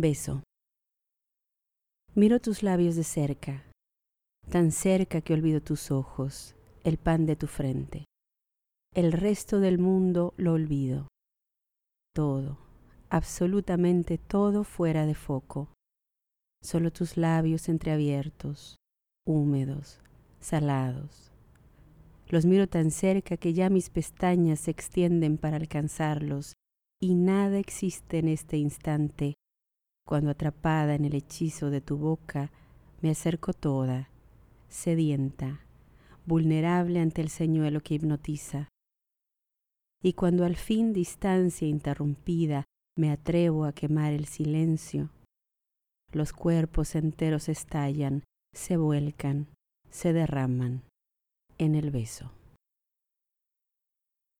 Beso. Miro tus labios de cerca, tan cerca que olvido tus ojos, el pan de tu frente. El resto del mundo lo olvido. Todo, absolutamente todo fuera de foco. Solo tus labios entreabiertos, húmedos, salados. Los miro tan cerca que ya mis pestañas se extienden para alcanzarlos y nada existe en este instante cuando atrapada en el hechizo de tu boca me acerco toda, sedienta, vulnerable ante el señuelo que hipnotiza. Y cuando al fin distancia interrumpida me atrevo a quemar el silencio, los cuerpos enteros estallan, se vuelcan, se derraman en el beso.